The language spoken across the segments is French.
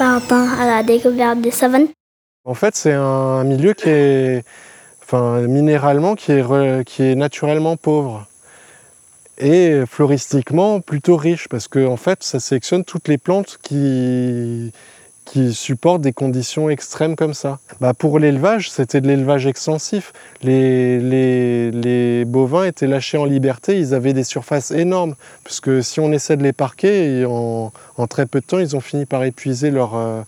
à la découverte des savanes En fait, c'est un milieu qui est, enfin, minéralement, qui est, qui est naturellement pauvre. Et floristiquement plutôt riche parce que en fait, ça sélectionne toutes les plantes qui, qui supportent des conditions extrêmes comme ça. Bah pour l'élevage, c'était de l'élevage extensif. Les, bovins étaient lâchés en liberté, ils avaient des surfaces énormes, puisque si on essaie de les parquer, en, très peu de temps, ils ont fini par épuiser leur, euh,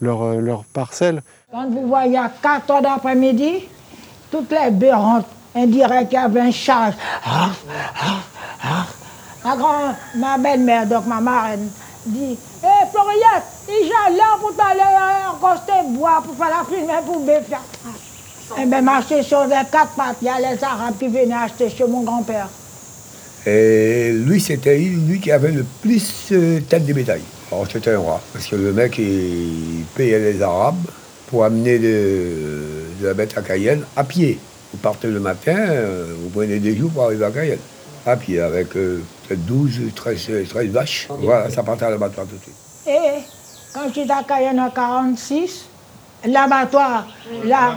leur, euh, leur parcelle. Quand vous voyez à 4 heures d'après-midi, toutes les baies rentrent. On dirait qu'il y avait un charge. Ma, ma belle-mère, donc ma marraine, dit Hé hey, Floriette, j'allais pour t'aller encoster bois pour faire la fumée pour faire. Et bien, m'acheter sur les quatre pattes, il y a les Arabes qui venaient acheter chez mon grand-père. Et lui, c'était lui qui avait le plus de tête de bétail. Alors c'était un roi, parce que le mec, il payait les Arabes pour amener de, de la bête à Cayenne à pied. Vous partez le matin, vous prenez des jours pour arriver à Cayenne. À pied, avec euh, peut-être 12, 13, 13 vaches. Voilà, ça partait à l'abattoir tout de suite. Et quand j'étais à Cayenne en 46, l'abattoir, là,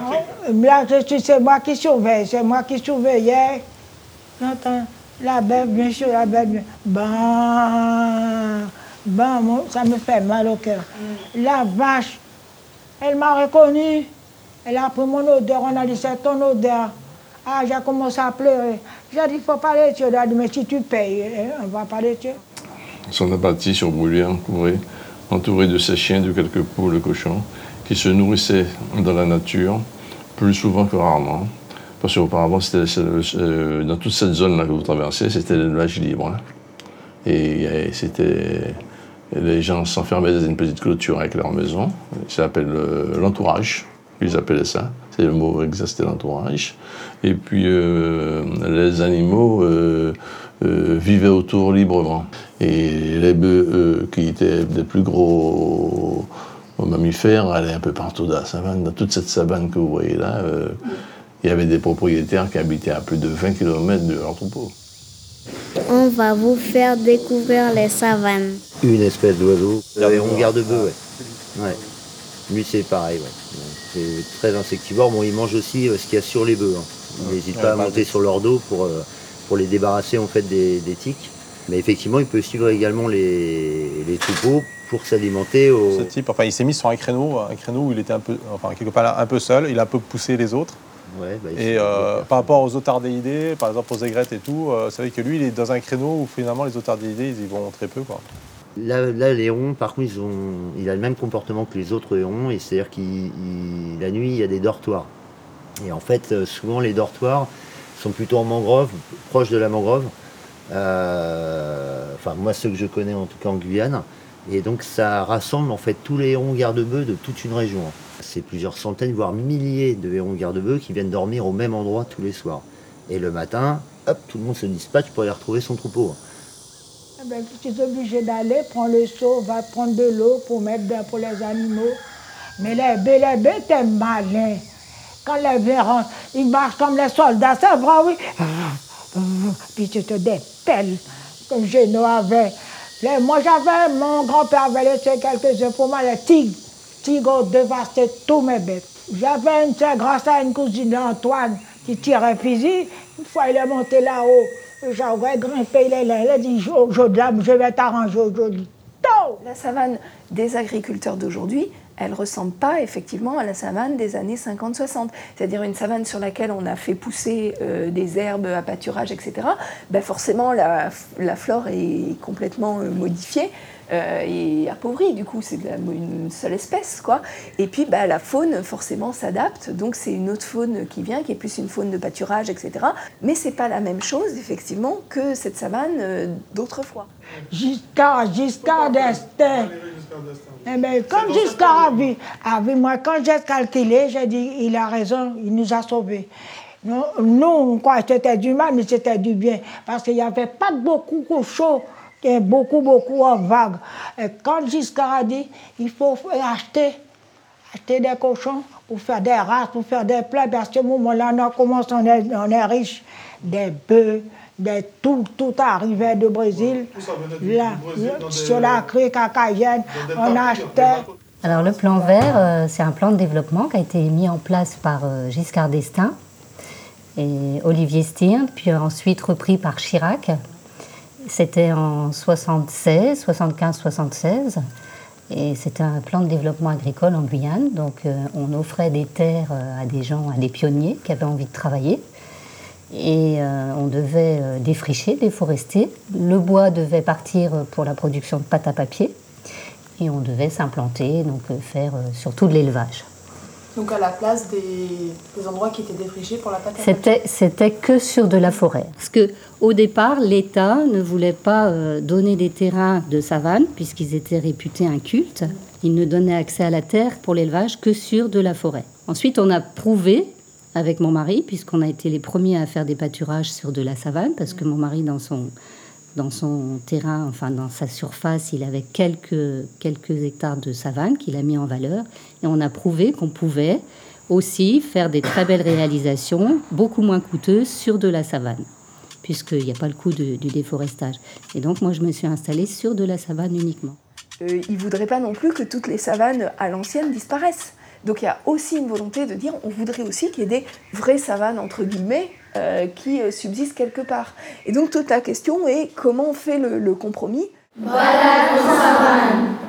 là c'est moi qui surveille, c'est moi qui surveillais. J'entends la bête, bien sûr, la bête, bien. Ben, ben, ça me fait mal au cœur. La vache, elle m'a reconnu. Elle a pris mon odeur, on a dit c'est ton odeur. Ah, j'ai commencé à pleurer. J'ai dit, il faut parler de Dieu. Elle a dit, mais si tu payes, on va parler de Dieu. Ils sont abattis sur brûlure, entourés, entourés de ses chiens, de quelques poules, de cochons, qui se nourrissaient dans la nature, plus souvent que rarement. Parce qu'auparavant, euh, dans toute cette zone-là que vous traversez, c'était l'élevage libre. Hein. Et c'était. Les gens s'enfermaient dans une petite clôture avec leur maison. Ça s'appelle l'entourage. Ils appelaient ça. C'est le mot c'était l'entourage. Et puis euh, les animaux euh, euh, vivaient autour librement. Et les bœufs, qui étaient des plus gros mammifères, allaient un peu partout dans la savane. Dans toute cette savane que vous voyez là, il y avait des propriétaires qui habitaient à plus de 20 km de leur troupeau. On va vous faire découvrir les savanes. Une espèce d'oiseau, on garde-bœuf, ouais. ouais. Lui, c'est pareil, ouais. C'est très insectivore. Bon, il mange aussi ce qu'il y a sur les bœufs. Hein. Il n'hésite pas à monter sur leur dos pour, euh, pour les débarrasser en fait des, tiques. Mais effectivement, il peut suivre également les, troupeaux pour s'alimenter. Au... Ce type, enfin, il s'est mis sur un créneau, un créneau où il était un peu, enfin, quelque part un peu seul. Il a un peu poussé les autres. Ouais, bah, et euh, par rapport aux otardéidés, par exemple aux aigrettes et tout, euh, c'est vrai que lui, il est dans un créneau où finalement les otardéidés, ils y vont très peu. Quoi. Là, là, les hérons, par contre, il a le même comportement que les autres hérons, et c'est-à-dire que la nuit, il y a des dortoirs. Et en fait, euh, souvent, les dortoirs sont plutôt en mangrove, proches de la mangrove. Euh, enfin, moi, ceux que je connais en tout cas en Guyane. Et donc, ça rassemble en fait tous les hérons garde-bœufs de toute une région. C'est plusieurs centaines, voire milliers de hérons garde-bœufs qui viennent dormir au même endroit tous les soirs. Et le matin, hop, tout le monde se dispatche pour aller retrouver son troupeau. Eh ben, tu es obligé d'aller, prendre le seau, va prendre de l'eau pour mettre pour les animaux. Mais les bébés, les bébés, t'es malin. Quand les bébés rentrent, ils marchent comme les soldats, c'est vrai, oui. Puis tu te dépelles, comme Géno avait. moi, j'avais, mon grand-père avait laissé quelques œufs pour moi, les tigres. Tigres dévastaient tous mes bêtes. J'avais une grâce à une cousine Antoine qui tirait fusil. Une fois, il est monté là-haut. J'aurais grimpé les lèvres. Il a dit Je vais t'arranger aujourd'hui. La savane des agriculteurs d'aujourd'hui, elle ne ressemble pas effectivement à la savane des années 50-60. C'est-à-dire une savane sur laquelle on a fait pousser euh, des herbes à pâturage, etc. Ben forcément, la, la flore est complètement euh, modifiée. Euh, et appauvri, du coup, c'est une seule espèce, quoi. Et puis, bah, la faune, forcément, s'adapte, donc c'est une autre faune qui vient, qui est plus une faune de pâturage, etc. Mais c'est pas la même chose, effectivement, que cette savane euh, d'autrefois. Giscard, Giscard d'Estaing. Eh bien, comme Giscard a vu, a vu, moi, quand j'ai calculé, j'ai dit, il a raison, il nous a sauvés. Nous, nous quoi, c'était du mal, mais c'était du bien, parce qu'il n'y avait pas beaucoup de chaud qui est beaucoup, beaucoup en vague. Et quand Giscard a dit, il faut acheter, acheter des cochons pour faire des races, pour faire des plats, parce qu'à ce moment-là, on commence, on est, on est riche, des bœufs, des, tout, tout arrivait du Brésil. Là, sur la crique à Cayenne, on achetait. Alors le plan vert, euh, c'est un plan de développement qui a été mis en place par euh, Giscard d'Estaing et Olivier Stirn, puis ensuite repris par Chirac. C'était en 76, 75-76. Et c'était un plan de développement agricole en Guyane. Donc euh, on offrait des terres à des gens, à des pionniers qui avaient envie de travailler. Et on devait défricher, déforester. Le bois devait partir pour la production de pâte à papier et on devait s'implanter, donc euh, faire euh, surtout de l'élevage. Donc à la place des, endroits qui étaient défrichés pour la C'était, c'était que sur de la forêt. Parce que au départ, l'État ne voulait pas euh, donner des terrains de savane, puisqu'ils étaient réputés incultes. Il ne donnait accès à la terre pour l'élevage que sur de la forêt. Ensuite, on a prouvé avec mon mari, puisqu'on a été les premiers à faire des pâturages sur de la savane, parce que mon mari, dans son dans son terrain, enfin dans sa surface, il avait quelques, quelques hectares de savane qu'il a mis en valeur. Et on a prouvé qu'on pouvait aussi faire des très belles réalisations, beaucoup moins coûteuses, sur de la savane, puisqu'il n'y a pas le coût du déforestage. Et donc moi, je me suis installée sur de la savane uniquement. Euh, il ne voudrait pas non plus que toutes les savanes à l'ancienne disparaissent. Donc il y a aussi une volonté de dire on voudrait aussi qu'il y ait des vraies savanes, entre guillemets, euh, qui euh, subsistent quelque part. Et donc toute la question est comment on fait le, compromis? Voilà savane